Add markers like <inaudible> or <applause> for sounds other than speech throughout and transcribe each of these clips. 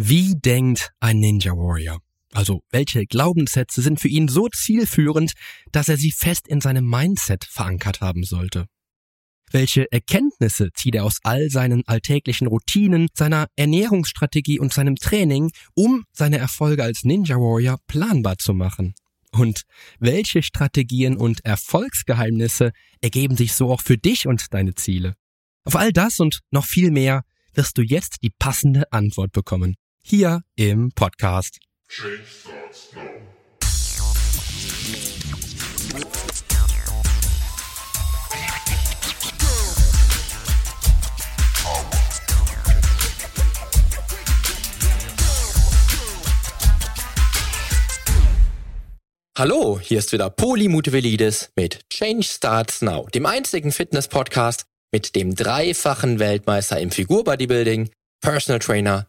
Wie denkt ein Ninja Warrior? Also welche Glaubenssätze sind für ihn so zielführend, dass er sie fest in seinem Mindset verankert haben sollte? Welche Erkenntnisse zieht er aus all seinen alltäglichen Routinen, seiner Ernährungsstrategie und seinem Training, um seine Erfolge als Ninja Warrior planbar zu machen? Und welche Strategien und Erfolgsgeheimnisse ergeben sich so auch für dich und deine Ziele? Auf all das und noch viel mehr wirst du jetzt die passende Antwort bekommen hier im Podcast. Hallo, hier ist wieder Poli Mutevelidis mit Change Starts Now, dem einzigen Fitness-Podcast mit dem dreifachen Weltmeister im Figurbodybuilding, Personal Trainer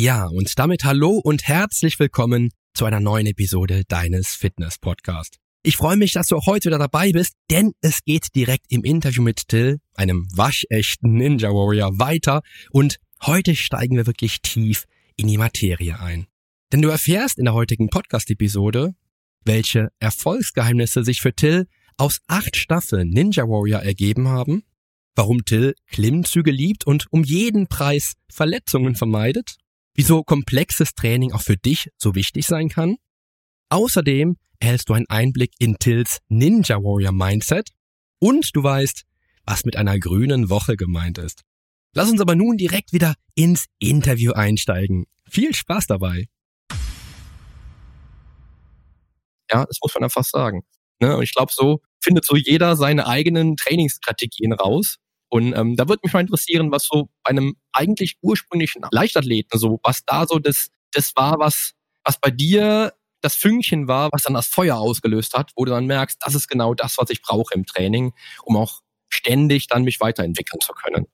Ja, und damit hallo und herzlich willkommen zu einer neuen Episode deines Fitness Podcast. Ich freue mich, dass du auch heute wieder dabei bist, denn es geht direkt im Interview mit Till, einem waschechten Ninja Warrior, weiter und heute steigen wir wirklich tief in die Materie ein. Denn du erfährst in der heutigen Podcast-Episode, welche Erfolgsgeheimnisse sich für Till aus acht Staffeln Ninja Warrior ergeben haben, warum Till Klimmzüge liebt und um jeden Preis Verletzungen vermeidet wieso komplexes Training auch für dich so wichtig sein kann. Außerdem erhältst du einen Einblick in Tills Ninja Warrior Mindset und du weißt, was mit einer grünen Woche gemeint ist. Lass uns aber nun direkt wieder ins Interview einsteigen. Viel Spaß dabei. Ja, das muss man einfach sagen. Ne? Und ich glaube, so findet so jeder seine eigenen Trainingsstrategien raus. Und ähm, da würde mich mal interessieren, was so bei einem eigentlich ursprünglichen Leichtathleten, so was da so das, das war, was, was bei dir das Fünkchen war, was dann das Feuer ausgelöst hat, wo du dann merkst, das ist genau das, was ich brauche im Training, um auch ständig dann mich weiterentwickeln zu können.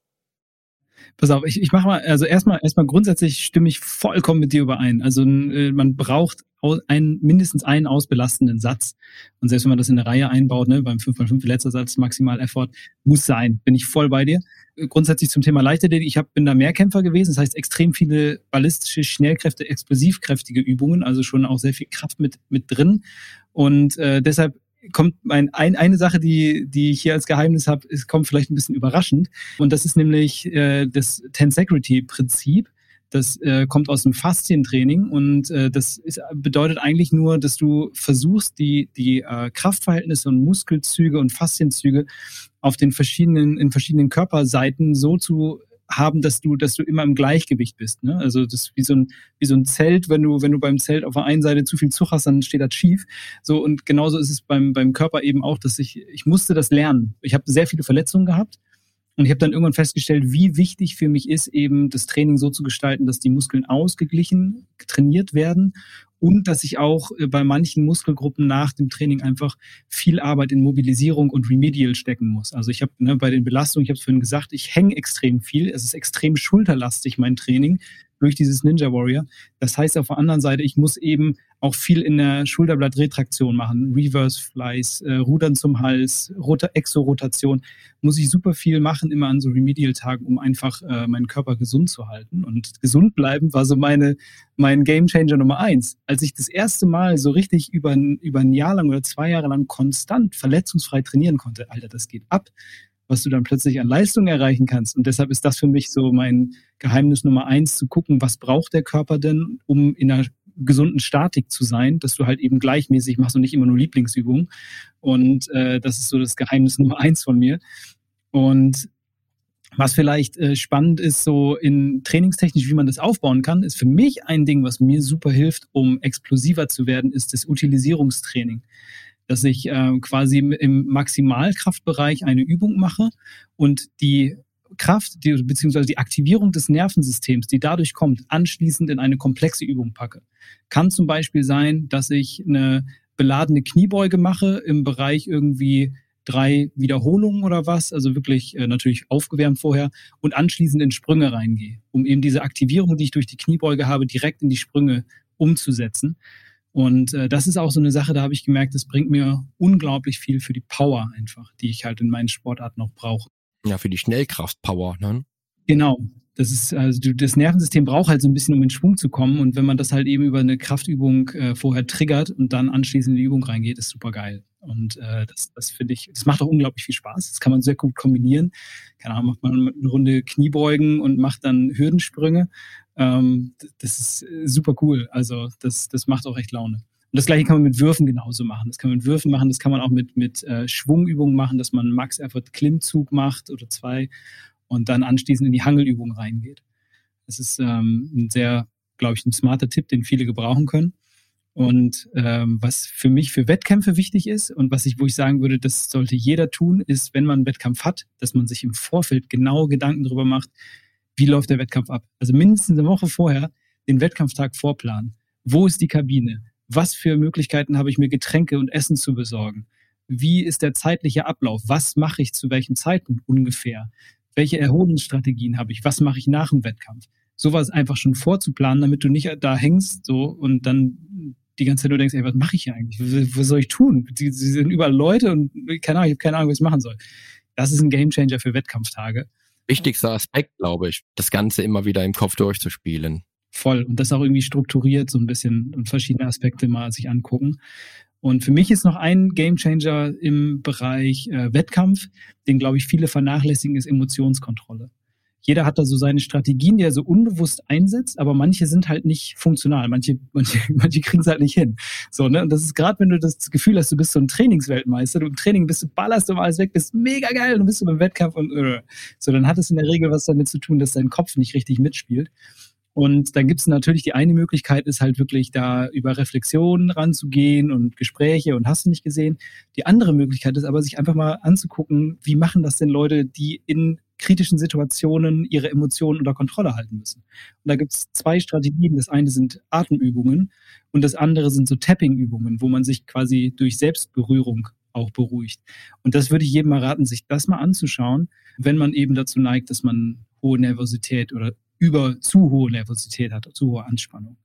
Pass auf, ich, ich mache mal, also erstmal, erstmal grundsätzlich stimme ich vollkommen mit dir überein. Also äh, man braucht einen, mindestens einen ausbelastenden Satz. Und selbst wenn man das in eine Reihe einbaut, ne, beim 5x5 letzter Satz, maximal Effort, muss sein. Bin ich voll bei dir. Grundsätzlich zum Thema Leichtathletik, ich hab, bin da Mehrkämpfer gewesen, das heißt extrem viele ballistische, schnellkräfte, explosivkräftige Übungen, also schon auch sehr viel Kraft mit, mit drin. Und äh, deshalb kommt mein, ein, eine Sache, die, die ich hier als Geheimnis habe, es kommt vielleicht ein bisschen überraschend. Und das ist nämlich äh, das Tensegrity-Prinzip. Das äh, kommt aus dem Faszientraining und äh, das ist, bedeutet eigentlich nur, dass du versuchst, die, die äh, Kraftverhältnisse und Muskelzüge und Faszienzüge auf den verschiedenen, in verschiedenen Körperseiten so zu haben, dass du, dass du immer im Gleichgewicht bist. Ne? Also das ist wie so ein, wie so ein Zelt, wenn du, wenn du beim Zelt auf der einen Seite zu viel Zug hast, dann steht das schief. So und genauso ist es beim, beim Körper eben auch, dass ich, ich musste das lernen. Ich habe sehr viele Verletzungen gehabt und ich habe dann irgendwann festgestellt, wie wichtig für mich ist, eben das Training so zu gestalten, dass die Muskeln ausgeglichen trainiert werden und dass ich auch äh, bei manchen Muskelgruppen nach dem Training einfach viel Arbeit in Mobilisierung und Remedial stecken muss. Also ich habe ne, bei den Belastungen, ich habe es vorhin gesagt, ich hänge extrem viel. Es ist extrem schulterlastig, mein Training durch dieses Ninja Warrior. Das heißt auf der anderen Seite, ich muss eben auch viel in der Schulterblattretraktion machen, Reverse Flies, äh, Rudern zum Hals, Rota Exorotation, muss ich super viel machen, immer an so Remedial-Tagen, um einfach äh, meinen Körper gesund zu halten. Und gesund bleiben war so meine, mein Game Changer Nummer eins. Als ich das erste Mal so richtig über, über ein Jahr lang oder zwei Jahre lang konstant verletzungsfrei trainieren konnte, Alter, das geht ab was du dann plötzlich an Leistung erreichen kannst. Und deshalb ist das für mich so mein Geheimnis Nummer eins, zu gucken, was braucht der Körper denn, um in einer gesunden Statik zu sein, dass du halt eben gleichmäßig machst und nicht immer nur Lieblingsübungen. Und äh, das ist so das Geheimnis <laughs> Nummer eins von mir. Und was vielleicht äh, spannend ist, so in trainingstechnisch, wie man das aufbauen kann, ist für mich ein Ding, was mir super hilft, um explosiver zu werden, ist das Utilisierungstraining dass ich äh, quasi im Maximalkraftbereich eine Übung mache und die Kraft, die, beziehungsweise die Aktivierung des Nervensystems, die dadurch kommt, anschließend in eine komplexe Übung packe. Kann zum Beispiel sein, dass ich eine beladene Kniebeuge mache im Bereich irgendwie drei Wiederholungen oder was, also wirklich äh, natürlich aufgewärmt vorher und anschließend in Sprünge reingehe, um eben diese Aktivierung, die ich durch die Kniebeuge habe, direkt in die Sprünge umzusetzen. Und äh, das ist auch so eine Sache, da habe ich gemerkt, das bringt mir unglaublich viel für die Power einfach, die ich halt in meinen Sportarten noch brauche. Ja, für die Schnellkraft-Power, ne? Genau. Das ist, also das Nervensystem braucht halt so ein bisschen, um in Schwung zu kommen. Und wenn man das halt eben über eine Kraftübung äh, vorher triggert und dann anschließend in die Übung reingeht, ist super geil. Und äh, das, das finde ich, das macht auch unglaublich viel Spaß. Das kann man sehr gut kombinieren. Keine Ahnung, macht man eine Runde Kniebeugen und macht dann Hürdensprünge. Ähm, das ist super cool. Also das, das macht auch echt Laune. Und das gleiche kann man mit Würfen genauso machen. Das kann man mit Würfen machen, das kann man auch mit, mit äh, Schwungübungen machen, dass man Max Effort Klimmzug macht oder zwei und dann anschließend in die Hangelübung reingeht. Das ist ähm, ein sehr, glaube ich, ein smarter Tipp, den viele gebrauchen können. Und ähm, was für mich für Wettkämpfe wichtig ist und was ich, wo ich sagen würde, das sollte jeder tun, ist, wenn man einen Wettkampf hat, dass man sich im Vorfeld genau Gedanken darüber macht, wie läuft der Wettkampf ab. Also mindestens eine Woche vorher den Wettkampftag vorplanen. Wo ist die Kabine? Was für Möglichkeiten habe ich mir Getränke und Essen zu besorgen? Wie ist der zeitliche Ablauf? Was mache ich zu welchem Zeitpunkt ungefähr? Welche Erholungsstrategien habe ich? Was mache ich nach dem Wettkampf? Sowas einfach schon vorzuplanen, damit du nicht da hängst so und dann die ganze Zeit nur denkst, ey, was mache ich hier eigentlich? Was soll ich tun? Sie, sie sind überall Leute und keine Ahnung, ich habe keine Ahnung, was ich machen soll. Das ist ein Gamechanger für Wettkampftage. Wichtigster Aspekt, glaube ich, das Ganze immer wieder im Kopf durchzuspielen. Voll. Und das auch irgendwie strukturiert so ein bisschen und verschiedene Aspekte mal sich angucken. Und für mich ist noch ein Gamechanger im Bereich äh, Wettkampf, den, glaube ich, viele vernachlässigen, ist Emotionskontrolle jeder hat da so seine Strategien, die er so unbewusst einsetzt, aber manche sind halt nicht funktional. Manche, manche, <laughs> manche kriegen es halt nicht hin. So, ne? Und das ist gerade, wenn du das Gefühl hast, du bist so ein Trainingsweltmeister, du im Training bist, du ballerst du alles weg, bist mega geil, und bist du beim Wettkampf und äh. so, dann hat es in der Regel was damit zu tun, dass dein Kopf nicht richtig mitspielt. Und dann gibt es natürlich die eine Möglichkeit, ist halt wirklich da über Reflexionen ranzugehen und Gespräche und hast du nicht gesehen. Die andere Möglichkeit ist aber, sich einfach mal anzugucken, wie machen das denn Leute, die in kritischen Situationen ihre Emotionen unter Kontrolle halten müssen. Und da gibt es zwei Strategien. Das eine sind Atemübungen und das andere sind so Tapping-Übungen, wo man sich quasi durch Selbstberührung auch beruhigt. Und das würde ich jedem mal raten, sich das mal anzuschauen, wenn man eben dazu neigt, dass man hohe Nervosität oder über zu hohe Nervosität hat, zu hohe Anspannung.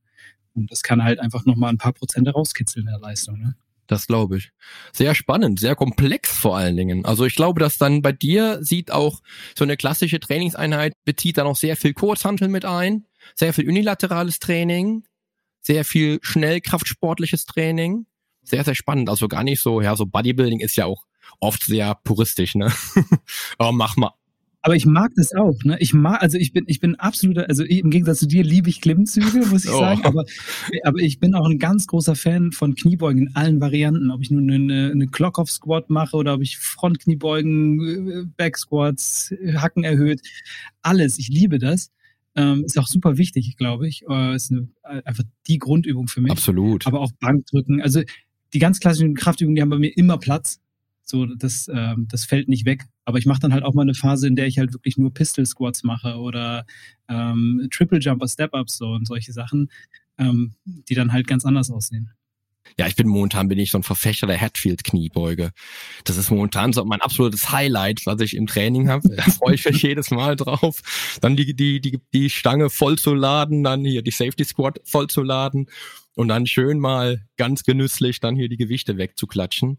Und das kann halt einfach nochmal ein paar Prozent rauskitzeln in der Leistung. Ne? Das glaube ich. Sehr spannend, sehr komplex vor allen Dingen. Also ich glaube, dass dann bei dir sieht auch so eine klassische Trainingseinheit bezieht dann auch sehr viel Kurzhantel mit ein, sehr viel unilaterales Training, sehr viel schnellkraftsportliches Training. Sehr, sehr spannend. Also gar nicht so, ja, so Bodybuilding ist ja auch oft sehr puristisch, ne? <laughs> Aber mach mal aber ich mag das auch, ne? Ich mag, also ich bin, ich bin absoluter, also im Gegensatz zu dir liebe ich Klimmzüge, muss ich oh. sagen. Aber, aber ich bin auch ein ganz großer Fan von Kniebeugen in allen Varianten. Ob ich nun eine, eine Clock-off-Squat mache oder ob ich Frontkniebeugen, Back-Squats, Hacken erhöht. Alles. Ich liebe das. Ähm, ist auch super wichtig, glaube ich. Äh, ist eine, einfach die Grundübung für mich. Absolut. Aber auch Bankdrücken. Also die ganz klassischen Kraftübungen, die haben bei mir immer Platz. So, das, ähm, das fällt nicht weg. Aber ich mache dann halt auch mal eine Phase, in der ich halt wirklich nur Pistol Squats mache oder ähm, Triple Jumper, Step-Ups so und solche Sachen, ähm, die dann halt ganz anders aussehen. Ja, ich bin momentan bin ich so ein Verfechter der Hatfield Kniebeuge. Das ist momentan so mein absolutes Highlight, was ich im Training habe. Da <laughs> freue ich mich jedes Mal drauf. Dann die, die, die, die Stange voll zu laden, dann hier die Safety Squat voll zu laden und dann schön mal ganz genüsslich dann hier die Gewichte wegzuklatschen.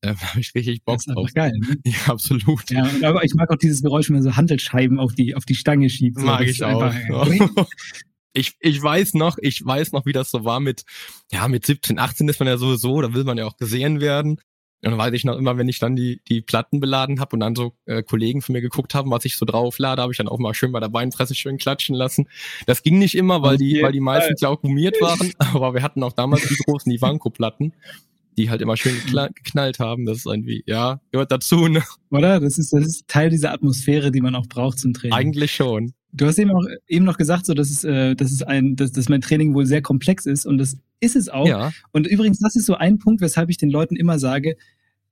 <laughs> Da habe ich richtig Bock drauf. geil. Ne? Ja, absolut. Ja, aber ich mag auch dieses Geräusch, wenn man so Handelscheiben auf die, auf die Stange schiebt. So. Mag ich auch. Einfach, <laughs> ich, ich weiß noch, ich weiß noch, wie das so war mit, ja, mit 17, 18 ist man ja sowieso, da will man ja auch gesehen werden. Und dann weiß ich noch immer, wenn ich dann die, die Platten beladen habe und dann so äh, Kollegen von mir geguckt haben, was ich so drauf lade, habe ich dann auch mal schön bei der Beinpresse schön klatschen lassen. Das ging nicht immer, weil die, weil die auch gummiert waren, <laughs> aber wir hatten auch damals die großen Ivanko-Platten die halt immer schön <laughs> geknallt haben. Das ist irgendwie, ja, gehört dazu, ne? Oder? Das ist, das ist Teil dieser Atmosphäre, die man auch braucht zum Training. Eigentlich schon. Du hast eben auch eben noch gesagt, so dass es, äh, dass es ein, dass, dass mein Training wohl sehr komplex ist und das ist es auch. Ja. Und übrigens, das ist so ein Punkt, weshalb ich den Leuten immer sage: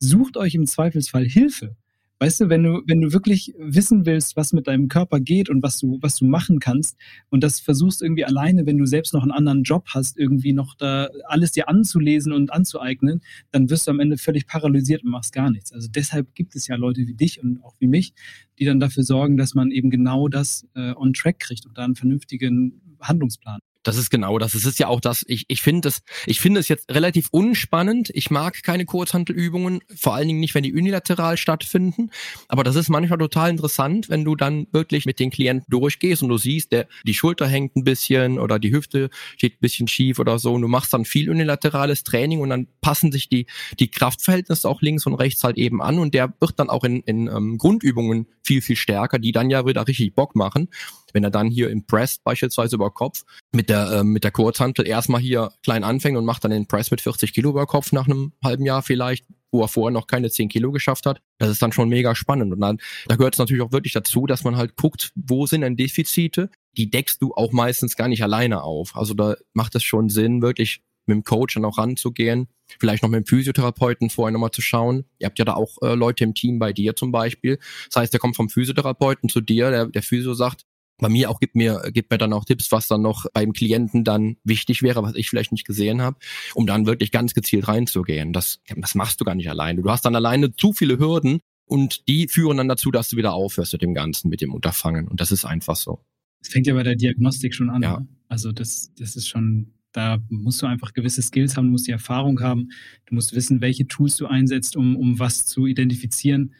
Sucht euch im Zweifelsfall Hilfe. Weißt du, wenn du, wenn du wirklich wissen willst, was mit deinem Körper geht und was du, was du machen kannst und das versuchst irgendwie alleine, wenn du selbst noch einen anderen Job hast, irgendwie noch da alles dir anzulesen und anzueignen, dann wirst du am Ende völlig paralysiert und machst gar nichts. Also deshalb gibt es ja Leute wie dich und auch wie mich, die dann dafür sorgen, dass man eben genau das äh, on track kriegt und da einen vernünftigen Handlungsplan. Das ist genau das. Es ist ja auch das, ich, ich finde es, ich finde es jetzt relativ unspannend. Ich mag keine Kurzhantelübungen, vor allen Dingen nicht, wenn die unilateral stattfinden. Aber das ist manchmal total interessant, wenn du dann wirklich mit den Klienten durchgehst und du siehst, der, die Schulter hängt ein bisschen oder die Hüfte steht ein bisschen schief oder so. Und du machst dann viel unilaterales Training und dann passen sich die, die Kraftverhältnisse auch links und rechts halt eben an und der wird dann auch in, in ähm, Grundübungen viel, viel stärker, die dann ja wieder richtig Bock machen. Wenn er dann hier im Press beispielsweise über Kopf mit der, äh, mit der Kurzhantel erstmal hier klein anfängt und macht dann den Press mit 40 Kilo über Kopf nach einem halben Jahr vielleicht, wo er vorher noch keine 10 Kilo geschafft hat, das ist dann schon mega spannend. Und dann, da gehört es natürlich auch wirklich dazu, dass man halt guckt, wo sind denn Defizite? Die deckst du auch meistens gar nicht alleine auf. Also da macht es schon Sinn, wirklich mit dem Coach dann auch ranzugehen, vielleicht noch mit dem Physiotherapeuten vorher nochmal zu schauen. Ihr habt ja da auch äh, Leute im Team bei dir zum Beispiel. Das heißt, der kommt vom Physiotherapeuten zu dir, der, der Physio sagt, bei mir auch gibt mir gibt mir dann auch Tipps, was dann noch beim Klienten dann wichtig wäre, was ich vielleicht nicht gesehen habe, um dann wirklich ganz gezielt reinzugehen. Das das machst du gar nicht alleine. Du hast dann alleine zu viele Hürden und die führen dann dazu, dass du wieder aufhörst mit dem Ganzen, mit dem Unterfangen. Und das ist einfach so. Es fängt ja bei der Diagnostik schon an. Ja. Ne? Also das das ist schon da musst du einfach gewisse Skills haben, du musst die Erfahrung haben, du musst wissen, welche Tools du einsetzt, um, um was zu identifizieren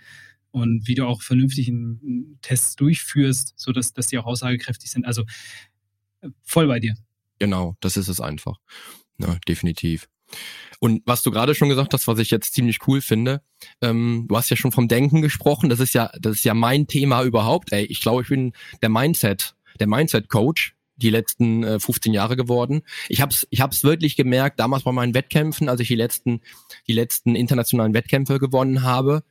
und wie du auch vernünftig Tests durchführst, so dass, die auch aussagekräftig sind. Also voll bei dir. Genau, das ist es einfach. Ja, definitiv. Und was du gerade schon gesagt hast, was ich jetzt ziemlich cool finde, ähm, du hast ja schon vom Denken gesprochen, das ist ja, das ist ja mein Thema überhaupt. Ey, ich glaube, ich bin der Mindset, der Mindset-Coach die letzten äh, 15 Jahre geworden. Ich habe es ich hab's wirklich gemerkt, damals bei meinen Wettkämpfen, als ich die letzten, die letzten internationalen Wettkämpfe gewonnen habe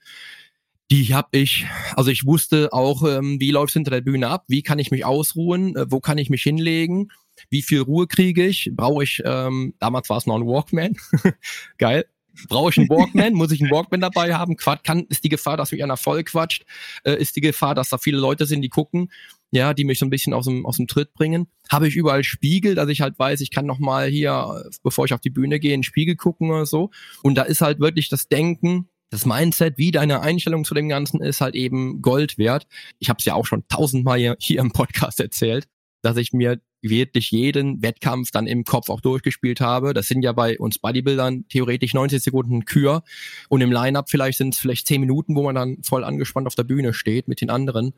die habe ich, also ich wusste auch, ähm, wie läuft hinter der Bühne ab, wie kann ich mich ausruhen, äh, wo kann ich mich hinlegen, wie viel Ruhe kriege ich, brauche ich, ähm, damals war es noch ein Walkman, <laughs> geil, brauche ich einen Walkman, muss ich einen Walkman dabei haben, Quat kann, ist die Gefahr, dass mich einer voll quatscht, äh, ist die Gefahr, dass da viele Leute sind, die gucken, ja, die mich so ein bisschen aus dem, aus dem Tritt bringen. Habe ich überall Spiegel, dass ich halt weiß, ich kann noch mal hier, bevor ich auf die Bühne gehe, in Spiegel gucken oder so. Und da ist halt wirklich das Denken, das Mindset, wie deine Einstellung zu dem Ganzen ist, halt eben Gold wert. Ich habe es ja auch schon tausendmal hier, hier im Podcast erzählt, dass ich mir wirklich jeden Wettkampf dann im Kopf auch durchgespielt habe. Das sind ja bei uns Bodybuildern theoretisch 90 Sekunden Kür und im Line-Up vielleicht sind es vielleicht 10 Minuten, wo man dann voll angespannt auf der Bühne steht mit den anderen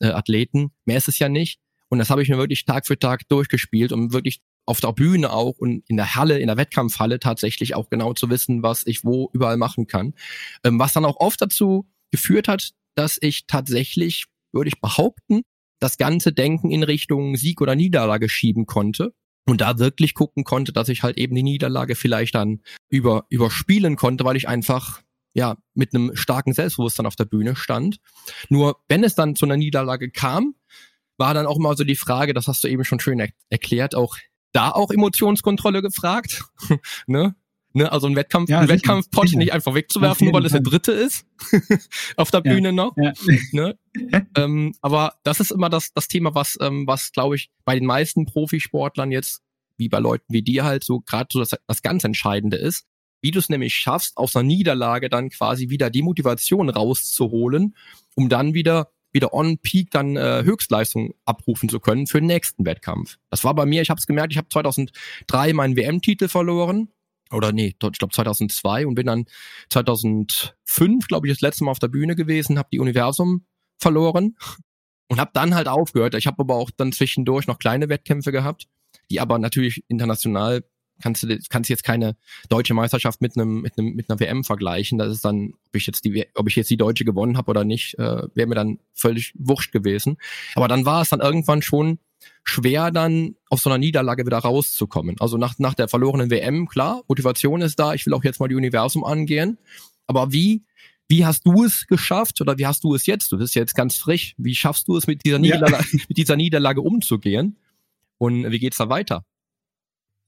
äh, Athleten. Mehr ist es ja nicht. Und das habe ich mir wirklich Tag für Tag durchgespielt, um wirklich auf der Bühne auch und in der Halle, in der Wettkampfhalle tatsächlich auch genau zu wissen, was ich wo überall machen kann. Ähm, was dann auch oft dazu geführt hat, dass ich tatsächlich, würde ich behaupten, das ganze Denken in Richtung Sieg oder Niederlage schieben konnte und da wirklich gucken konnte, dass ich halt eben die Niederlage vielleicht dann über überspielen konnte, weil ich einfach ja mit einem starken Selbstbewusstsein auf der Bühne stand. Nur wenn es dann zu einer Niederlage kam, war dann auch immer so die Frage, das hast du eben schon schön er erklärt, auch da auch Emotionskontrolle gefragt. <laughs> ne? Ne, also ein Wettkampf, ja, ein Wettkampfpot nicht einfach wegzuwerfen, nur weil es der dritte ist <laughs> auf der Bühne ja, noch. Ja. <laughs> Ne? ähm, aber das ist immer das, das Thema, was, ähm, was glaube ich bei den meisten Profisportlern jetzt, wie bei Leuten wie dir halt so gerade so das, das ganz Entscheidende ist, wie du es nämlich schaffst, aus einer Niederlage dann quasi wieder die Motivation rauszuholen, um dann wieder wieder on Peak dann äh, Höchstleistung abrufen zu können für den nächsten Wettkampf. Das war bei mir, ich habe es gemerkt, ich habe 2003 meinen WM-Titel verloren oder nee, ich glaube 2002 und bin dann 2005, glaube ich, das letzte Mal auf der Bühne gewesen, habe die Universum verloren und habe dann halt aufgehört. Ich habe aber auch dann zwischendurch noch kleine Wettkämpfe gehabt, die aber natürlich international kannst du kannst jetzt keine deutsche Meisterschaft mit einem mit einem mit einer WM vergleichen. Das ist dann, ob ich jetzt die ob ich jetzt die deutsche gewonnen habe oder nicht, äh, wäre mir dann völlig wurscht gewesen. Aber dann war es dann irgendwann schon schwer, dann aus so einer Niederlage wieder rauszukommen. Also nach nach der verlorenen WM klar, Motivation ist da. Ich will auch jetzt mal die Universum angehen. Aber wie wie hast du es geschafft oder wie hast du es jetzt? Du bist jetzt ganz frisch. Wie schaffst du es mit dieser Niederlage, ja. <laughs> mit dieser Niederlage umzugehen? Und wie geht's da weiter?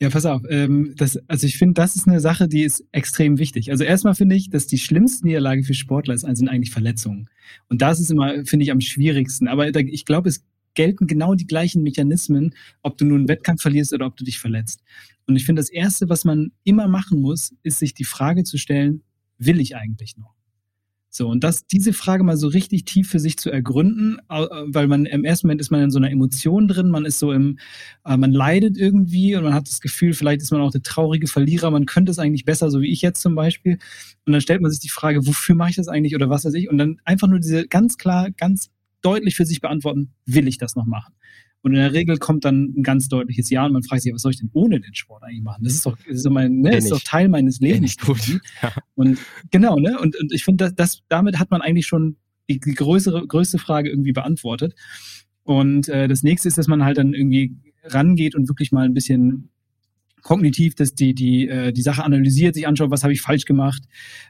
Ja, pass auf. Ähm, das, also ich finde, das ist eine Sache, die ist extrem wichtig. Also erstmal finde ich, dass die schlimmste Niederlage für Sportler ist, sind eigentlich Verletzungen. Und das ist immer, finde ich, am schwierigsten. Aber da, ich glaube, es gelten genau die gleichen Mechanismen, ob du nun einen Wettkampf verlierst oder ob du dich verletzt. Und ich finde, das Erste, was man immer machen muss, ist sich die Frage zu stellen, will ich eigentlich noch? So, und das, diese Frage mal so richtig tief für sich zu ergründen, weil man im ersten Moment ist man in so einer Emotion drin, man ist so im, äh, man leidet irgendwie und man hat das Gefühl, vielleicht ist man auch der traurige Verlierer, man könnte es eigentlich besser, so wie ich jetzt zum Beispiel. Und dann stellt man sich die Frage, wofür mache ich das eigentlich oder was weiß ich? Und dann einfach nur diese ganz klar, ganz deutlich für sich beantworten, will ich das noch machen? Und in der Regel kommt dann ein ganz deutliches Ja und man fragt sich, was soll ich denn ohne den Sport eigentlich machen? Das ist doch, das ist doch, mein, ne, ist doch Teil meines Lebens. Gut. <laughs> Ja. Und genau, ne? Und, und ich finde, dass, das, damit hat man eigentlich schon die, die größere, größte Frage irgendwie beantwortet. Und äh, das nächste ist, dass man halt dann irgendwie rangeht und wirklich mal ein bisschen kognitiv dass die, die, äh, die Sache analysiert, sich anschaut, was habe ich falsch gemacht,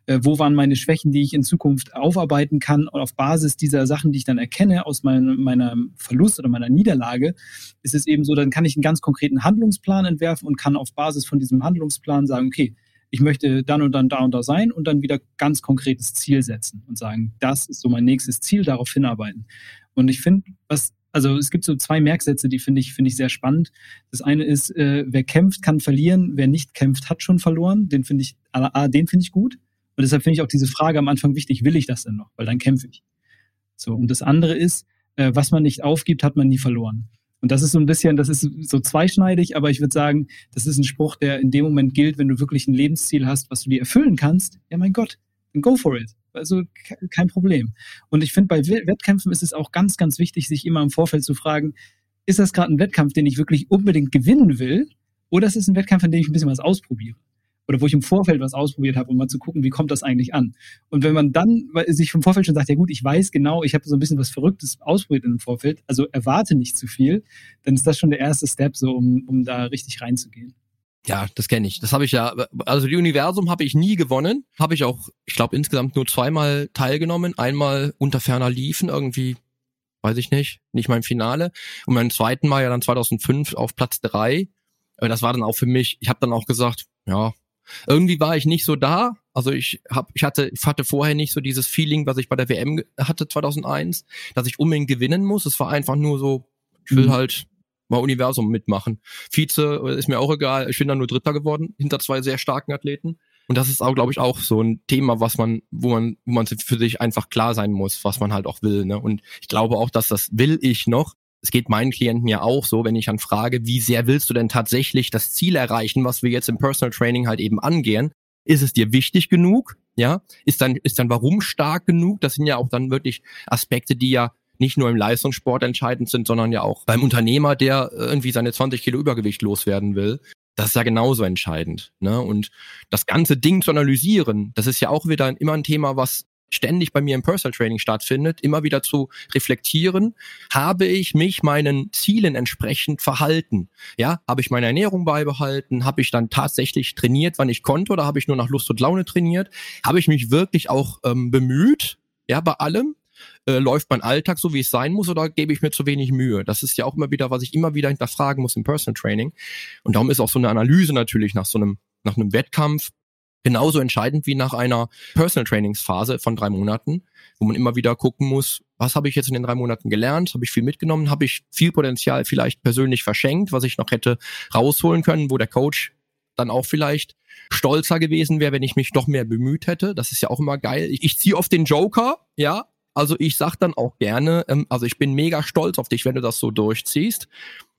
äh, wo waren meine Schwächen, die ich in Zukunft aufarbeiten kann. Und auf Basis dieser Sachen, die ich dann erkenne aus meinem, meiner Verlust oder meiner Niederlage, ist es eben so, dann kann ich einen ganz konkreten Handlungsplan entwerfen und kann auf Basis von diesem Handlungsplan sagen, okay, ich möchte dann und dann da und da sein und dann wieder ganz konkretes Ziel setzen und sagen, das ist so mein nächstes Ziel, darauf hinarbeiten. Und ich finde, was also es gibt so zwei Merksätze, die finde ich, finde ich sehr spannend. Das eine ist, äh, wer kämpft, kann verlieren, wer nicht kämpft, hat schon verloren. Den finde ich, ah, den finde ich gut. Und deshalb finde ich auch diese Frage am Anfang wichtig, will ich das denn noch? Weil dann kämpfe ich. So, und das andere ist, äh, was man nicht aufgibt, hat man nie verloren. Und das ist so ein bisschen, das ist so zweischneidig, aber ich würde sagen, das ist ein Spruch, der in dem Moment gilt, wenn du wirklich ein Lebensziel hast, was du dir erfüllen kannst. Ja, mein Gott, then go for it. Also kein Problem. Und ich finde, bei Wettkämpfen ist es auch ganz, ganz wichtig, sich immer im Vorfeld zu fragen, ist das gerade ein Wettkampf, den ich wirklich unbedingt gewinnen will? Oder ist es ein Wettkampf, in dem ich ein bisschen was ausprobiere? Oder wo ich im Vorfeld was ausprobiert habe, um mal zu gucken, wie kommt das eigentlich an? Und wenn man dann sich vom Vorfeld schon sagt, ja gut, ich weiß genau, ich habe so ein bisschen was Verrücktes ausprobiert im Vorfeld, also erwarte nicht zu viel, dann ist das schon der erste Step, so um, um da richtig reinzugehen. Ja, das kenne ich. Das habe ich ja. Also die Universum habe ich nie gewonnen. Habe ich auch, ich glaube, insgesamt nur zweimal teilgenommen. Einmal unter ferner Liefen irgendwie, weiß ich nicht, nicht mal im Finale. Und beim zweiten Mal ja dann 2005 auf Platz drei. Aber das war dann auch für mich. Ich habe dann auch gesagt, ja, irgendwie war ich nicht so da. Also ich hab, ich hatte, ich hatte vorher nicht so dieses Feeling, was ich bei der WM hatte 2001, dass ich unbedingt gewinnen muss. Es war einfach nur so, ich will mhm. halt mal Universum mitmachen. Vize äh, ist mir auch egal. Ich bin dann nur Dritter geworden hinter zwei sehr starken Athleten. Und das ist auch, glaube ich, auch so ein Thema, was man, wo man, wo man für sich einfach klar sein muss, was man halt auch will. Ne? Und ich glaube auch, dass das will ich noch. Es geht meinen Klienten ja auch so, wenn ich dann frage, wie sehr willst du denn tatsächlich das Ziel erreichen, was wir jetzt im Personal Training halt eben angehen? Ist es dir wichtig genug? Ja, ist dann, ist dann warum stark genug? Das sind ja auch dann wirklich Aspekte, die ja nicht nur im Leistungssport entscheidend sind, sondern ja auch beim Unternehmer, der irgendwie seine 20 Kilo Übergewicht loswerden will. Das ist ja genauso entscheidend. Ne? Und das ganze Ding zu analysieren, das ist ja auch wieder immer ein Thema, was ständig bei mir im Personal Training stattfindet, immer wieder zu reflektieren, habe ich mich meinen Zielen entsprechend verhalten? Ja, habe ich meine Ernährung beibehalten? Habe ich dann tatsächlich trainiert, wann ich konnte oder habe ich nur nach Lust und Laune trainiert? Habe ich mich wirklich auch ähm, bemüht? Ja, bei allem? Äh, läuft mein Alltag so, wie es sein muss, oder gebe ich mir zu wenig Mühe? Das ist ja auch immer wieder, was ich immer wieder hinterfragen muss im Personal Training. Und darum ist auch so eine Analyse natürlich nach so einem, nach einem Wettkampf genauso entscheidend wie nach einer Personal Trainingsphase von drei Monaten, wo man immer wieder gucken muss, was habe ich jetzt in den drei Monaten gelernt? Habe ich viel mitgenommen? Habe ich viel Potenzial vielleicht persönlich verschenkt, was ich noch hätte rausholen können, wo der Coach dann auch vielleicht stolzer gewesen wäre, wenn ich mich doch mehr bemüht hätte. Das ist ja auch immer geil. Ich, ich ziehe auf den Joker, ja, also ich sag dann auch gerne, ähm, also ich bin mega stolz auf dich, wenn du das so durchziehst.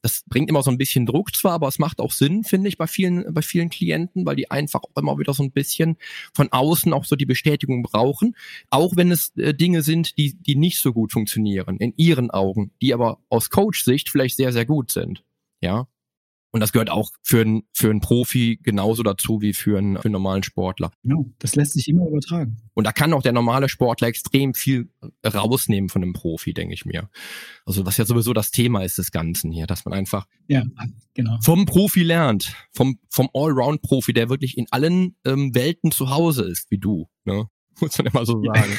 Das bringt immer so ein bisschen Druck zwar, aber es macht auch Sinn, finde ich, bei vielen, bei vielen Klienten, weil die einfach auch immer wieder so ein bisschen von außen auch so die Bestätigung brauchen. Auch wenn es äh, Dinge sind, die, die nicht so gut funktionieren, in ihren Augen, die aber aus Coach-Sicht vielleicht sehr, sehr gut sind. Ja. Und das gehört auch für einen für einen Profi genauso dazu wie für einen, für einen normalen Sportler. Genau, das lässt sich immer übertragen. Und da kann auch der normale Sportler extrem viel rausnehmen von einem Profi, denke ich mir. Also was ja sowieso das Thema ist des Ganzen hier, dass man einfach ja, genau. vom Profi lernt, vom, vom Allround-Profi, der wirklich in allen ähm, Welten zu Hause ist, wie du. Ne? <laughs> muss man immer so sagen.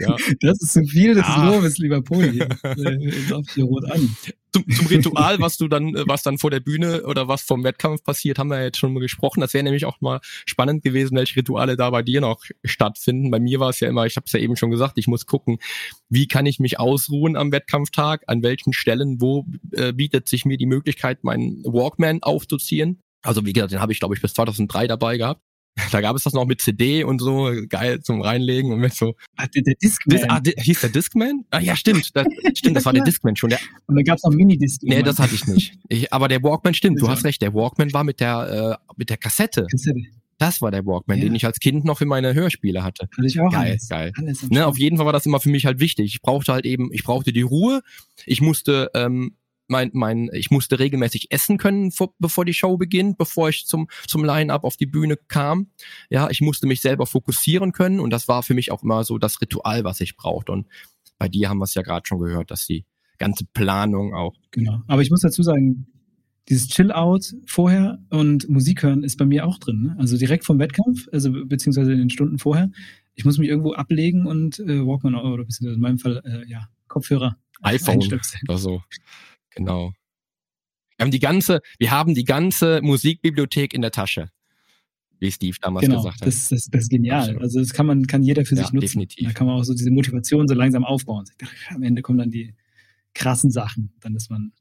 ja. <laughs> Das ist zu viel des ja. Lobes, lieber Poli. <laughs> Äh, ich hier rot an. Zum, zum <laughs> Ritual, was du dann, äh, was dann vor der Bühne oder was vom Wettkampf passiert, haben wir jetzt schon mal gesprochen. Das wäre nämlich auch mal spannend gewesen, welche Rituale da bei dir noch stattfinden. Bei mir war es ja immer, ich habe es ja eben schon gesagt, ich muss gucken, wie kann ich mich ausruhen am Wettkampftag, an welchen Stellen, wo äh, bietet sich mir die Möglichkeit, meinen Walkman aufzuziehen. Also wie gesagt, den habe ich glaube ich bis 2003 dabei gehabt. Da gab es das noch mit CD und so, geil zum Reinlegen und mit so. Ah, der, der Discman. Dis, ah, di, hieß der Discman? Ah, ja, stimmt. Das, <laughs> stimmt, das war der Discman schon. Der, und dann gab es noch Minidisc. Nee, das hatte ich nicht. Ich, aber der Walkman stimmt, du hast recht. Der Walkman war mit der, äh, mit der Kassette. Kassette. Das war der Walkman, ja. den ich als Kind noch für meine Hörspiele hatte. Hatte ich auch. Geil, alles. geil. Alles ne, auf jeden Fall war das immer für mich halt wichtig. Ich brauchte halt eben, ich brauchte die Ruhe. Ich musste ähm, mein, mein, ich musste regelmäßig essen können, vor, bevor die Show beginnt, bevor ich zum, zum Line-Up auf die Bühne kam. Ja, ich musste mich selber fokussieren können und das war für mich auch immer so das Ritual, was ich brauchte. Und bei dir haben wir es ja gerade schon gehört, dass die ganze Planung auch. Genau. Aber ich muss dazu sagen, dieses Chill-Out vorher und Musik hören ist bei mir auch drin. Ne? Also direkt vom Wettkampf, also beziehungsweise in den Stunden vorher. Ich muss mich irgendwo ablegen und äh, Walkman oder beziehungsweise in meinem Fall äh, ja Kopfhörer iPhone oder so. Genau. Wir haben die ganze, wir haben die ganze Musikbibliothek in der Tasche, wie Steve damals genau, gesagt hat. Das, das, das ist genial. Absolut. Also das kann man, kann jeder für ja, sich nutzen. Definitiv. Da kann man auch so diese Motivation so langsam aufbauen. Am Ende kommen dann die krassen Sachen. Dann ist man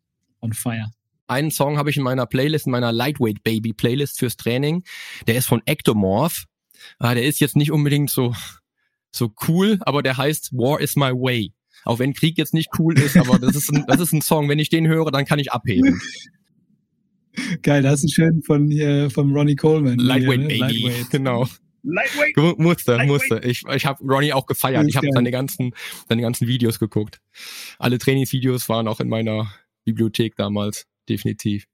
on fire. Einen Song habe ich in meiner Playlist, in meiner Lightweight Baby Playlist fürs Training. Der ist von Ectomorph. Ah, der ist jetzt nicht unbedingt so, so cool, aber der heißt War is my way. Auch wenn Krieg jetzt nicht cool ist, aber das ist ein, das ist ein Song. Wenn ich den höre, dann kann ich abheben. <laughs> Geil, das ist schön von hier, von Ronnie Coleman. Lightweight hier, ne? Baby, Lightweight. genau. Lightweight. Musste, Lightweight. musste. Ich, ich habe Ronnie auch gefeiert. Ich habe seine ganzen, seine ganzen Videos geguckt. Alle Trainingsvideos waren auch in meiner Bibliothek damals, definitiv.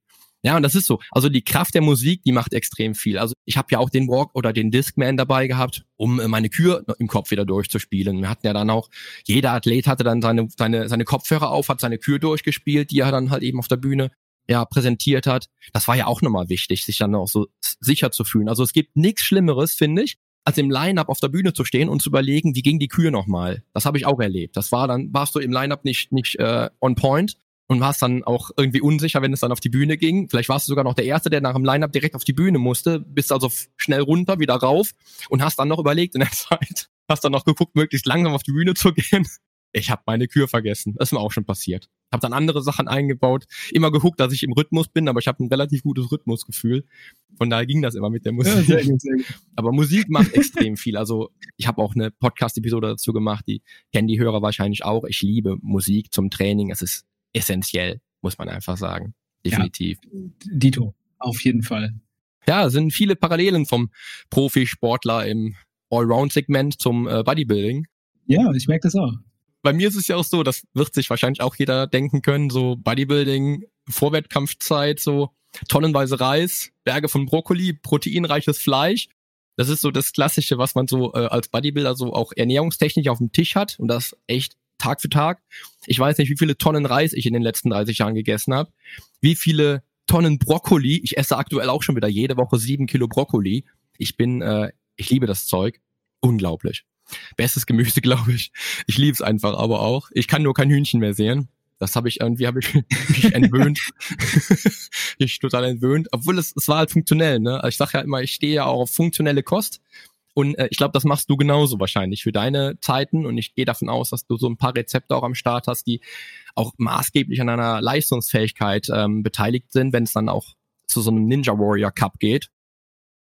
Ja, und das ist so. Also die Kraft der Musik, die macht extrem viel. Also ich habe ja auch den Walk oder den Discman dabei gehabt, um äh, meine Kür im Kopf wieder durchzuspielen. Wir hatten ja dann auch, jeder Athlet hatte dann seine, seine, seine Kopfhörer auf, hat seine Kür durchgespielt, die er dann halt eben auf der Bühne ja präsentiert hat. Das war ja auch nochmal wichtig, sich dann auch so sicher zu fühlen. Also es gibt nichts Schlimmeres, finde ich, als im Line-Up auf der Bühne zu stehen und zu überlegen, wie ging die Kür nochmal. Das habe ich auch erlebt. Das war dann, warst du im Line-Up nicht, nicht äh, on point und warst dann auch irgendwie unsicher, wenn es dann auf die Bühne ging. Vielleicht warst du sogar noch der Erste, der nach dem Line-Up direkt auf die Bühne musste, bist also schnell runter, wieder rauf und hast dann noch überlegt in der <laughs> Zeit, hast dann noch geguckt, möglichst langsam auf die Bühne zu gehen. Ich habe meine Kür vergessen. Das ist mir auch schon passiert. Habe dann andere Sachen eingebaut, immer geguckt, dass ich im Rhythmus bin, aber ich habe ein relativ gutes Rhythmusgefühl. Von daher ging das immer mit der Musik. Ja, sehr gut, sehr gut. <laughs> Aber Musik macht extrem viel. Also ich habe auch eine Podcast-Episode dazu gemacht, die kennen die Hörer wahrscheinlich auch. Ich liebe Musik zum Training. Es ist essentiell, muss man einfach sagen. Definitiv. Ja, Dito, auf jeden Fall. Ja, sind viele Parallelen vom Profisportler im Allround-Segment zum äh, Bodybuilding. Ja, ich merke das auch. Bei mir ist es ja auch so, das wird sich wahrscheinlich auch jeder denken können, so Bodybuilding, Vorwettkampfzeit, so tonnenweise Reis, Berge von Brokkoli, proteinreiches Fleisch. Das ist so das Klassische, was man so äh, als Bodybuilder so auch ernährungstechnisch auf dem Tisch hat und das echt Tag für Tag. Ich weiß nicht, wie viele Tonnen Reis ich in den letzten 30 Jahren gegessen habe, wie viele Tonnen Brokkoli. Ich esse aktuell auch schon wieder jede Woche sieben Kilo Brokkoli. Ich bin, äh, ich liebe das Zeug. Unglaublich. Bestes Gemüse, <laughs> glaube ich. Ich liebe es einfach aber auch. Ich kann nur kein Hühnchen mehr sehen. Das habe ich irgendwie habe ich <laughs> mich entwöhnt. <laughs> ich total entwöhnt, obwohl es, es war halt funktionell, ne? Ich sage ja immer, ich stehe ja auch auf funktionelle Kost. Und äh, ich glaube, das machst du genauso wahrscheinlich für deine Zeiten. Und ich gehe davon aus, dass du so ein paar Rezepte auch am Start hast, die auch maßgeblich an deiner Leistungsfähigkeit ähm, beteiligt sind, wenn es dann auch zu so einem Ninja Warrior Cup geht,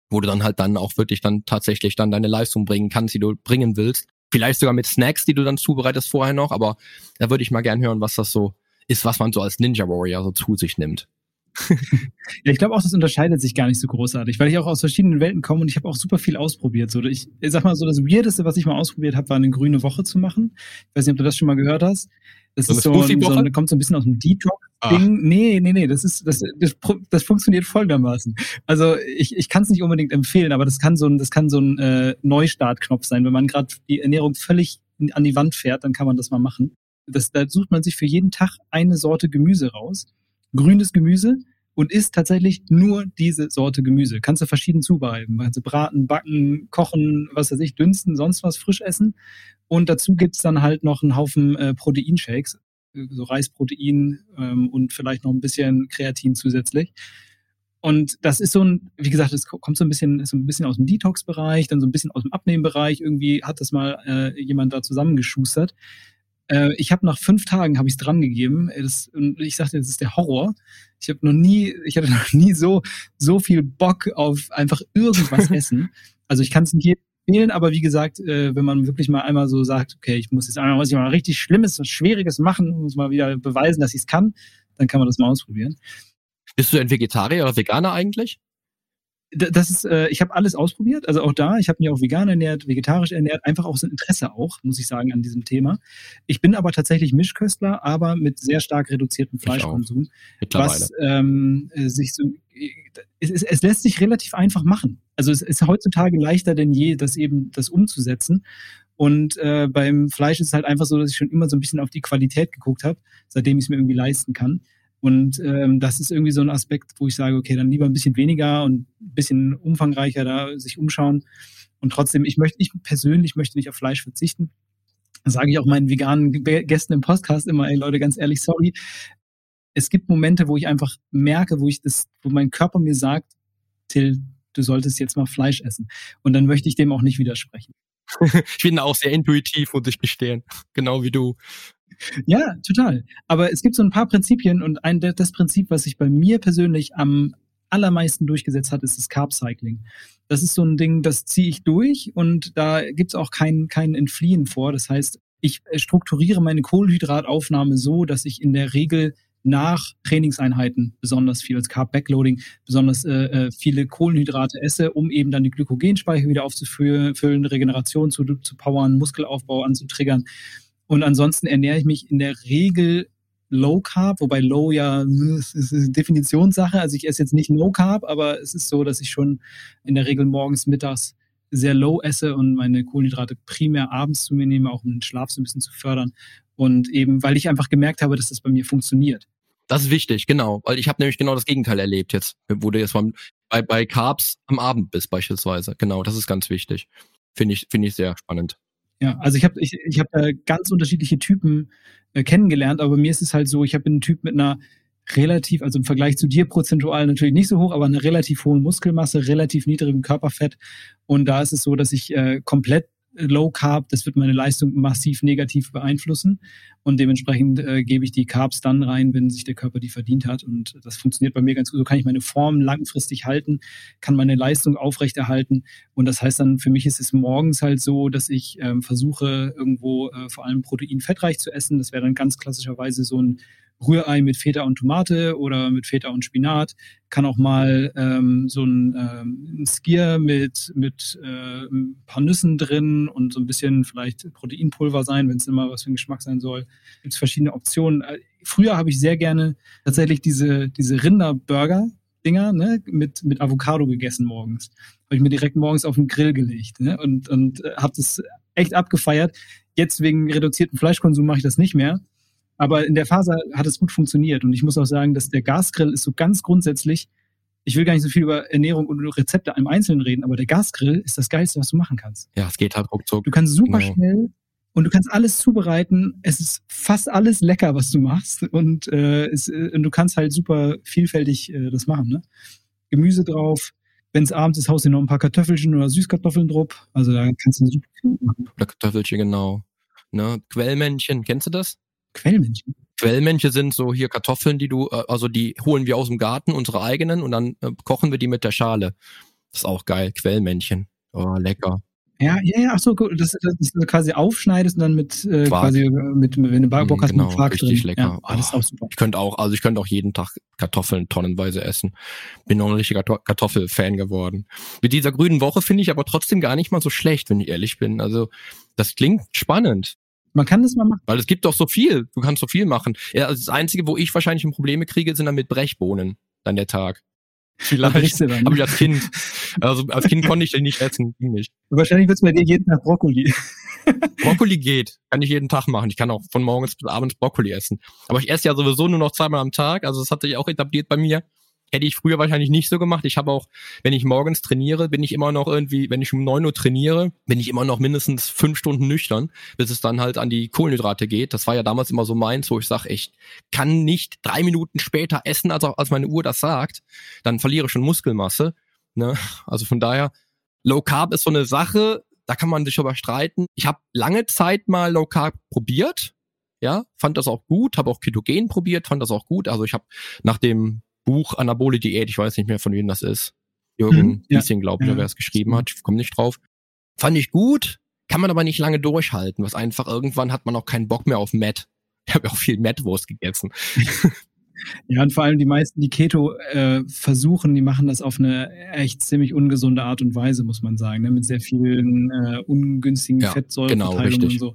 wo du dann halt dann auch wirklich dann tatsächlich dann deine Leistung bringen kannst, die du bringen willst. Vielleicht sogar mit Snacks, die du dann zubereitest vorher noch, aber da würde ich mal gern hören, was das so ist, was man so als Ninja Warrior so zu sich nimmt ja, ich glaube auch, das unterscheidet sich gar nicht so großartig, weil ich auch aus verschiedenen Welten komme und ich habe auch super viel ausprobiert. So, ich, ich sag mal so, das Weirdeste, was ich mal ausprobiert habe, war eine grüne Woche zu machen. Ich weiß nicht, ob du das schon mal gehört hast. Das so ist so, so, kommt so ein bisschen aus dem Detox-Ding. Ah. Nee, nee, nee, das ist, das, das, das funktioniert folgendermaßen. Also ich, ich kann es nicht unbedingt empfehlen, aber das kann so ein, das kann so ein äh, Neustartknopf sein. Wenn man gerade die Ernährung völlig an die Wand fährt, dann kann man das mal machen. Das, da sucht man sich für jeden Tag eine Sorte Gemüse raus grünes Gemüse und isst tatsächlich nur diese Sorte Gemüse. Kannst du verschieden zubereiten. Kannst du braten, backen, kochen, was weiß ich, dünsten, sonst was frisch essen. Und dazu gibt's dann halt noch einen Haufen äh, Proteinshakes. so Reisprotein ähm, und vielleicht noch ein bisschen Kreatin zusätzlich. Und das ist so ein, wie gesagt, es kommt so ein bisschen, so ein bisschen aus dem Detox-Bereich, dann so ein bisschen aus dem Abnehmbereich. Irgendwie hat das mal äh, jemand da zusammengeschustert. Äh, ich habe nach fünf Tagen habe ich es dran gegeben. Das, und ich sagte, das ist der Horror. Ich habe noch nie, ich hatte <laughs> noch nie so so viel Bock auf einfach irgendwas <laughs> essen. Also ich kann es nicht empfehlen, aber wie gesagt, äh, wenn man wirklich mal einmal so sagt, okay, ich muss jetzt einmal was ich mal richtig Schlimmes, was Schwieriges machen, muss mal wieder beweisen, dass ich es kann, dann kann man das mal ausprobieren. Bist du ein Vegetarier oder Veganer eigentlich? Das ist, äh, ich habe alles ausprobiert, also auch da, ich habe mich auch vegan ernährt, vegetarisch ernährt, einfach auch so ein Interesse auch, muss ich sagen, an diesem Thema. Ich bin aber tatsächlich Mischköstler, aber mit sehr stark reduziertem Fleischkonsum. Was ähm, sich so, es, es, es lässt sich relativ einfach machen. Also es ist heutzutage leichter denn je, das eben das umzusetzen. Und äh, beim Fleisch ist es halt einfach so, dass ich schon immer so ein bisschen auf die Qualität geguckt habe, seitdem ich es mir irgendwie leisten kann. Und ähm, das ist irgendwie so ein Aspekt, wo ich sage, okay, dann lieber ein bisschen weniger und ein bisschen umfangreicher da sich umschauen. Und trotzdem, ich möchte, ich persönlich möchte nicht auf Fleisch verzichten. Das sage ich auch meinen veganen Gästen im Podcast immer, ey Leute, ganz ehrlich, sorry. Es gibt Momente, wo ich einfach merke, wo ich das, wo mein Körper mir sagt, Till, du solltest jetzt mal Fleisch essen. Und dann möchte ich dem auch nicht widersprechen. <laughs> ich bin auch sehr intuitiv, muss ich gestehen. Genau wie du. Ja, total. Aber es gibt so ein paar Prinzipien und ein, das Prinzip, was sich bei mir persönlich am allermeisten durchgesetzt hat, ist das Carb Cycling. Das ist so ein Ding, das ziehe ich durch und da gibt's auch kein, kein Entfliehen vor. Das heißt, ich strukturiere meine Kohlenhydrataufnahme so, dass ich in der Regel nach Trainingseinheiten besonders viel als Carb Backloading, besonders äh, äh viele Kohlenhydrate esse, um eben dann die Glykogenspeicher wieder aufzufüllen, Regeneration zu, zu powern, Muskelaufbau anzutriggern. Und ansonsten ernähre ich mich in der Regel Low Carb, wobei Low ja ist eine Definitionssache. Also ich esse jetzt nicht No Carb, aber es ist so, dass ich schon in der Regel morgens, mittags sehr low esse und meine Kohlenhydrate primär abends zu mir nehme, auch um den Schlaf so ein bisschen zu fördern. Und eben, weil ich einfach gemerkt habe, dass das bei mir funktioniert. Das ist wichtig, genau. Weil ich habe nämlich genau das Gegenteil erlebt jetzt, wo du jetzt bei, bei Carbs am Abend bist beispielsweise. Genau, das ist ganz wichtig. Finde ich, finde ich sehr spannend. Ja, also ich habe ich, ich hab da ganz unterschiedliche Typen äh, kennengelernt, aber mir ist es halt so, ich habe einen Typ mit einer relativ, also im Vergleich zu dir prozentual natürlich nicht so hoch, aber eine relativ hohen Muskelmasse, relativ niedrigem Körperfett. Und da ist es so, dass ich äh, komplett Low Carb, das wird meine Leistung massiv negativ beeinflussen. Und dementsprechend äh, gebe ich die Carbs dann rein, wenn sich der Körper die verdient hat. Und das funktioniert bei mir ganz gut. So kann ich meine Form langfristig halten, kann meine Leistung aufrechterhalten. Und das heißt dann, für mich ist es morgens halt so, dass ich ähm, versuche, irgendwo äh, vor allem proteinfettreich zu essen. Das wäre dann ganz klassischerweise so ein Rührei mit Feta und Tomate oder mit Feta und Spinat. Kann auch mal ähm, so ein, ähm, Skier mit, mit äh, ein paar Nüssen drin und so ein bisschen vielleicht Proteinpulver sein, wenn es immer was für ein Geschmack sein soll. Gibt verschiedene Optionen. Äh, früher habe ich sehr gerne tatsächlich diese, diese Rinderburger. Dinger ne, mit, mit Avocado gegessen morgens. Habe ich mir direkt morgens auf den Grill gelegt ne, und, und äh, habe das echt abgefeiert. Jetzt wegen reduzierten Fleischkonsum mache ich das nicht mehr. Aber in der Phase hat es gut funktioniert. Und ich muss auch sagen, dass der Gasgrill ist so ganz grundsätzlich, ich will gar nicht so viel über Ernährung und Rezepte im Einzelnen reden, aber der Gasgrill ist das Geilste, was du machen kannst. Ja, es geht halt ruckzuck. Du kannst super genau. schnell und du kannst alles zubereiten. Es ist fast alles lecker, was du machst. Und, äh, es, äh, und du kannst halt super vielfältig äh, das machen. Ne? Gemüse drauf. Wenn es abends ist, haust du noch ein paar Kartoffelchen oder Süßkartoffeln drauf. Also da kannst du super viel machen. Oder Kartoffelchen, genau. Ne? Quellmännchen, kennst du das? Quellmännchen. Quellmännchen sind so hier Kartoffeln, die du, äh, also die holen wir aus dem Garten, unsere eigenen, und dann äh, kochen wir die mit der Schale. Das ist auch geil, Quellmännchen. Oh, lecker. Ja, ja, ja, ach so, gut, dass, dass du quasi aufschneidest und dann mit äh, quasi äh, mit, wenn du Bock hast, genau, mit Quark richtig drin. lecker. Ja, oh, das ist auch super. Ich könnte auch, also ich könnte auch jeden Tag Kartoffeln tonnenweise essen. Bin noch ein richtiger Kartoffelfan geworden. Mit dieser grünen Woche finde ich aber trotzdem gar nicht mal so schlecht, wenn ich ehrlich bin. Also das klingt spannend. Man kann das mal machen. Weil es gibt doch so viel. Du kannst so viel machen. Ja, also das Einzige, wo ich wahrscheinlich Probleme kriege, sind dann mit Brechbohnen. Dann der Tag. Vielleicht. Habe ich als Kind. Also als Kind konnte ich den nicht essen. Nicht. Wahrscheinlich wird es bei dir jeden Tag Brokkoli. Brokkoli geht. Kann ich jeden Tag machen. Ich kann auch von morgens bis abends Brokkoli essen. Aber ich esse ja sowieso nur noch zweimal am Tag. Also das hat sich auch etabliert bei mir. Hätte ich früher wahrscheinlich nicht so gemacht. Ich habe auch, wenn ich morgens trainiere, bin ich immer noch irgendwie, wenn ich um neun Uhr trainiere, bin ich immer noch mindestens fünf Stunden nüchtern, bis es dann halt an die Kohlenhydrate geht. Das war ja damals immer so meins, wo ich sage, ich kann nicht drei Minuten später essen, als, als meine Uhr das sagt. Dann verliere ich schon Muskelmasse. Ne? Also von daher, Low Carb ist so eine Sache, da kann man sich über streiten. Ich habe lange Zeit mal Low Carb probiert, ja, fand das auch gut, habe auch Ketogen probiert, fand das auch gut. Also ich habe nach dem Buch Anabole Diät, ich weiß nicht mehr von wem das ist, Jürgen hm, ja. Wiesing, glaube ich, ja. wer es geschrieben hat, ich komme nicht drauf. Fand ich gut, kann man aber nicht lange durchhalten, was einfach irgendwann hat man auch keinen Bock mehr auf Matt. Ich habe auch viel Mettwurst gegessen. <laughs> Ja, und vor allem die meisten, die Keto äh, versuchen, die machen das auf eine echt ziemlich ungesunde Art und Weise, muss man sagen, ne? mit sehr vielen äh, ungünstigen ja, Fettsäureverteilungen genau, und so.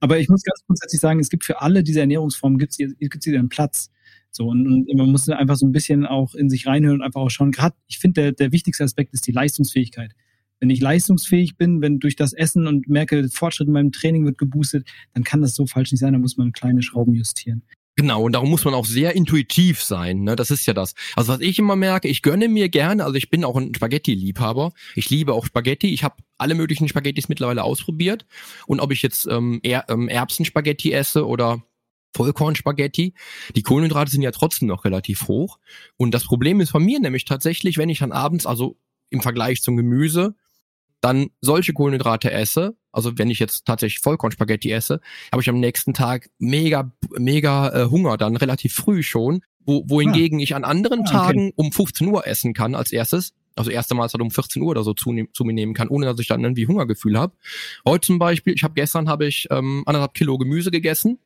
Aber ich muss ganz grundsätzlich sagen, es gibt für alle diese Ernährungsformen gibt's hier, gibt's hier einen Platz. So, und, und man muss einfach so ein bisschen auch in sich reinhören und einfach auch schauen. Gerade, ich finde, der, der wichtigste Aspekt ist die Leistungsfähigkeit. Wenn ich leistungsfähig bin, wenn durch das Essen und merke, Fortschritt in meinem Training wird geboostet, dann kann das so falsch nicht sein, da muss man kleine Schrauben justieren. Genau, und darum muss man auch sehr intuitiv sein. Ne? Das ist ja das. Also was ich immer merke, ich gönne mir gerne, also ich bin auch ein Spaghetti-Liebhaber. Ich liebe auch Spaghetti. Ich habe alle möglichen Spaghettis mittlerweile ausprobiert. Und ob ich jetzt ähm, er, ähm, Erbsenspaghetti esse oder Vollkornspaghetti, die Kohlenhydrate sind ja trotzdem noch relativ hoch. Und das Problem ist von mir nämlich tatsächlich, wenn ich dann abends, also im Vergleich zum Gemüse, dann solche Kohlenhydrate esse, also wenn ich jetzt tatsächlich Vollkornspaghetti esse, habe ich am nächsten Tag mega, mega äh, Hunger, dann relativ früh schon, wo, wohingegen ah. ich an anderen ah, Tagen okay. um 15 Uhr essen kann als erstes, also erste Mahlzeit um 14 Uhr oder so zu, zu mir nehmen kann, ohne dass ich dann irgendwie Hungergefühl habe. Heute zum Beispiel, ich habe gestern habe ich ähm, anderthalb Kilo Gemüse gegessen,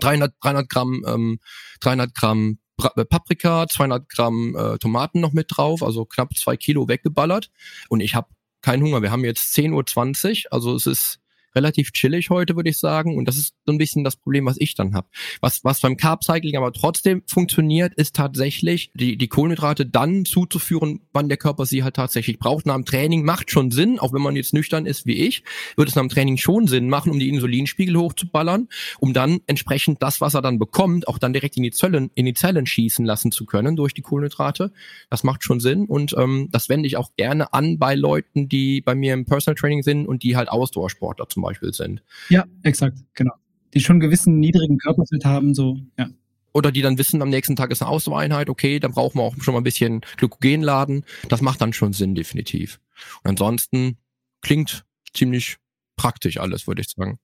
300, 300 Gramm, ähm, 300 Gramm äh, Paprika, 200 Gramm äh, Tomaten noch mit drauf, also knapp zwei Kilo weggeballert. Und ich habe keinen Hunger. Wir haben jetzt 10.20 Uhr, also es ist relativ chillig heute, würde ich sagen. Und das ist so ein bisschen das Problem, was ich dann habe. Was, was beim Carb Cycling aber trotzdem funktioniert, ist tatsächlich, die, die Kohlenhydrate dann zuzuführen, wann der Körper sie halt tatsächlich braucht. Nach dem Training macht schon Sinn, auch wenn man jetzt nüchtern ist wie ich, wird es nach dem Training schon Sinn machen, um die Insulinspiegel hochzuballern, um dann entsprechend das, was er dann bekommt, auch dann direkt in die Zellen, in die Zellen schießen lassen zu können durch die Kohlenhydrate. Das macht schon Sinn und ähm, das wende ich auch gerne an bei Leuten, die bei mir im Personal Training sind und die halt Ausdauersportler zum Beispiel sind. Ja, exakt, genau. Die schon gewissen niedrigen Körperfett haben, so, ja. Oder die dann wissen, am nächsten Tag ist eine Ausdauereinheit, okay, dann brauchen wir auch schon mal ein bisschen Glykogen laden. Das macht dann schon Sinn, definitiv. Und ansonsten klingt ziemlich praktisch alles, würde ich sagen.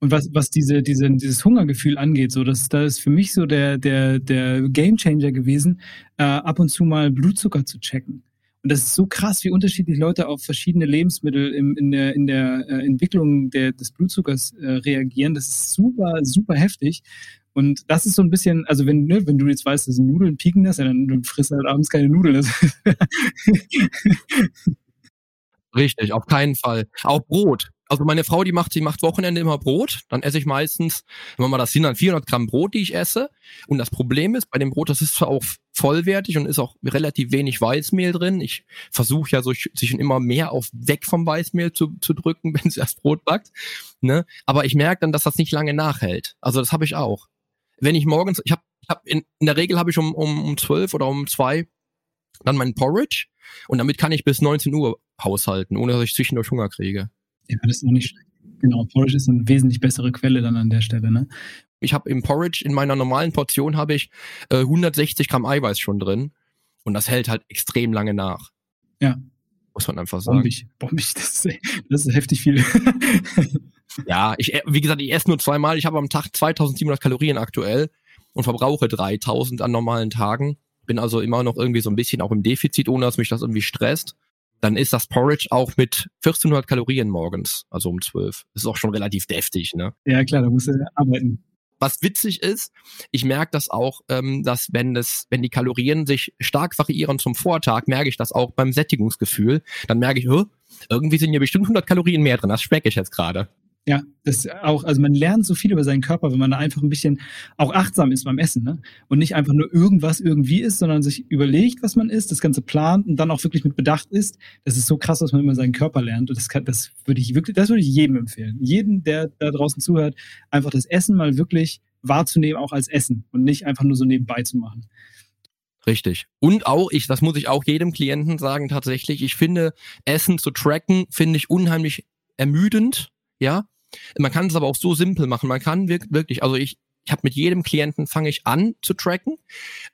Und was, was diese, diese, dieses Hungergefühl angeht, so, das, das ist für mich so der, der, der Gamechanger gewesen, äh, ab und zu mal Blutzucker zu checken. Und das ist so krass, wie unterschiedlich Leute auf verschiedene Lebensmittel im, in der, in der äh, Entwicklung der, des Blutzuckers äh, reagieren. Das ist super, super heftig. Und das ist so ein bisschen, also wenn, ne, wenn du jetzt weißt, dass Nudeln pieken das, ja, dann, frisst halt abends keine Nudeln. <laughs> Richtig, auf keinen Fall. Auch Brot. Also meine Frau, die macht, sie macht Wochenende immer Brot. Dann esse ich meistens, wenn man mal das sind, dann 400 Gramm Brot, die ich esse. Und das Problem ist bei dem Brot, das ist zwar auch vollwertig und ist auch relativ wenig Weißmehl drin. Ich versuche ja so, sich immer mehr auf weg vom Weißmehl zu, zu drücken, <laughs> wenn sie das Brot backt. Ne? Aber ich merke dann, dass das nicht lange nachhält. Also das habe ich auch. Wenn ich morgens, ich habe hab in, in der Regel habe ich um, um, um 12 oder um 2 dann mein Porridge und damit kann ich bis 19 Uhr haushalten, ohne dass ich zwischendurch Hunger kriege. Ja, das ist noch nicht schlecht. Genau, Porridge ist eine wesentlich bessere Quelle dann an der Stelle, ne? Ich habe im Porridge, in meiner normalen Portion habe ich äh, 160 Gramm Eiweiß schon drin. Und das hält halt extrem lange nach. Ja. Muss man einfach sagen. Bombig, bombig, das ist, das ist heftig viel. <laughs> ja, ich, äh, wie gesagt, ich esse nur zweimal. Ich habe am Tag 2700 Kalorien aktuell und verbrauche 3000 an normalen Tagen. Bin also immer noch irgendwie so ein bisschen auch im Defizit, ohne dass mich das irgendwie stresst dann ist das Porridge auch mit 1400 Kalorien morgens, also um 12. Das ist auch schon relativ deftig, ne? Ja, klar, da musst du arbeiten. Was witzig ist, ich merke das auch, ähm, dass wenn das, wenn die Kalorien sich stark variieren zum Vortag, merke ich das auch beim Sättigungsgefühl. Dann merke ich, irgendwie sind hier bestimmt 100 Kalorien mehr drin. Das schmecke ich jetzt gerade. Ja, das auch, also man lernt so viel über seinen Körper, wenn man da einfach ein bisschen auch achtsam ist beim Essen, ne? Und nicht einfach nur irgendwas irgendwie isst, sondern sich überlegt, was man isst, das Ganze plant und dann auch wirklich mit Bedacht isst. Das ist so krass, dass man immer seinen Körper lernt. Und das kann, das würde ich wirklich, das würde ich jedem empfehlen. Jeden, der da draußen zuhört, einfach das Essen mal wirklich wahrzunehmen, auch als Essen und nicht einfach nur so nebenbei zu machen. Richtig. Und auch, ich, das muss ich auch jedem Klienten sagen, tatsächlich, ich finde, Essen zu tracken, finde ich unheimlich ermüdend, ja. Man kann es aber auch so simpel machen. Man kann wirklich, also ich, ich habe mit jedem Klienten fange ich an zu tracken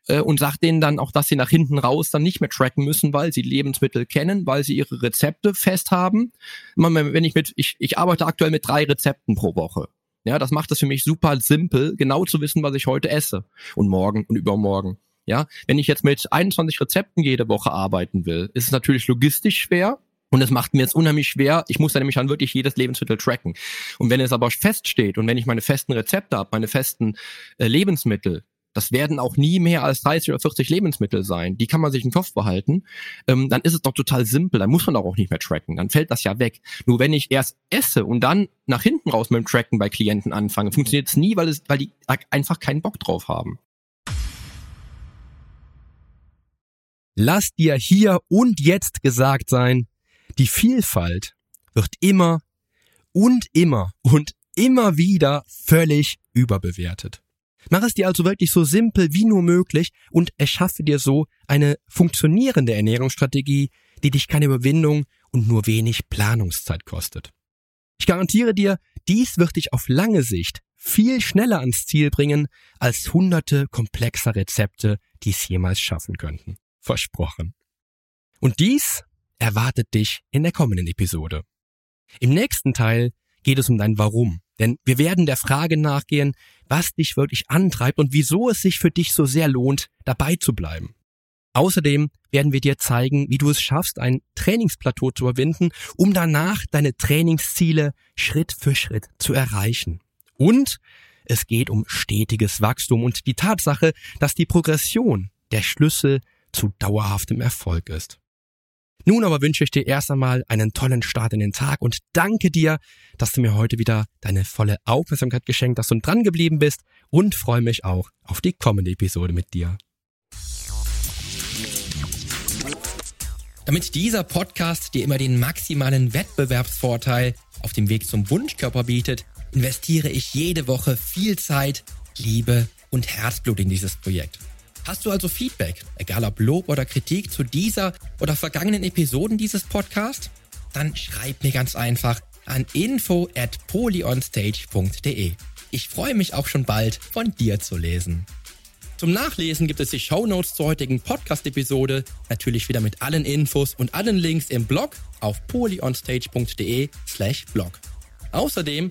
äh, und sage denen dann auch, dass sie nach hinten raus dann nicht mehr tracken müssen, weil sie Lebensmittel kennen, weil sie ihre Rezepte fest haben. Wenn ich mit, ich, ich arbeite aktuell mit drei Rezepten pro Woche. Ja, das macht es für mich super simpel, genau zu wissen, was ich heute esse und morgen und übermorgen. Ja, wenn ich jetzt mit 21 Rezepten jede Woche arbeiten will, ist es natürlich logistisch schwer, und es macht mir jetzt unheimlich schwer. Ich muss dann nämlich dann wirklich jedes Lebensmittel tracken. Und wenn es aber feststeht und wenn ich meine festen Rezepte habe, meine festen äh, Lebensmittel, das werden auch nie mehr als 30 oder 40 Lebensmittel sein. Die kann man sich im Kopf behalten. Ähm, dann ist es doch total simpel. Dann muss man doch auch nicht mehr tracken. Dann fällt das ja weg. Nur wenn ich erst esse und dann nach hinten raus mit dem Tracken bei Klienten anfange, funktioniert es nie, weil, es, weil die einfach keinen Bock drauf haben. Lass dir hier und jetzt gesagt sein, die Vielfalt wird immer und immer und immer wieder völlig überbewertet. Mach es dir also wirklich so simpel wie nur möglich und erschaffe dir so eine funktionierende Ernährungsstrategie, die dich keine Überwindung und nur wenig Planungszeit kostet. Ich garantiere dir, dies wird dich auf lange Sicht viel schneller ans Ziel bringen als hunderte komplexer Rezepte, die es jemals schaffen könnten. Versprochen. Und dies erwartet dich in der kommenden Episode. Im nächsten Teil geht es um dein Warum, denn wir werden der Frage nachgehen, was dich wirklich antreibt und wieso es sich für dich so sehr lohnt, dabei zu bleiben. Außerdem werden wir dir zeigen, wie du es schaffst, ein Trainingsplateau zu überwinden, um danach deine Trainingsziele Schritt für Schritt zu erreichen. Und es geht um stetiges Wachstum und die Tatsache, dass die Progression der Schlüssel zu dauerhaftem Erfolg ist. Nun aber wünsche ich dir erst einmal einen tollen Start in den Tag und danke dir, dass du mir heute wieder deine volle Aufmerksamkeit geschenkt hast und dran geblieben bist und freue mich auch auf die kommende Episode mit dir. Damit dieser Podcast dir immer den maximalen Wettbewerbsvorteil auf dem Weg zum Wunschkörper bietet, investiere ich jede Woche viel Zeit, Liebe und Herzblut in dieses Projekt. Hast du also Feedback, egal ob Lob oder Kritik zu dieser oder vergangenen Episoden dieses Podcasts? Dann schreib mir ganz einfach an info at polyonstage.de. Ich freue mich auch schon bald von dir zu lesen. Zum Nachlesen gibt es die Show Notes zur heutigen Podcast-Episode, natürlich wieder mit allen Infos und allen Links im Blog auf polyonstage.de slash blog. Außerdem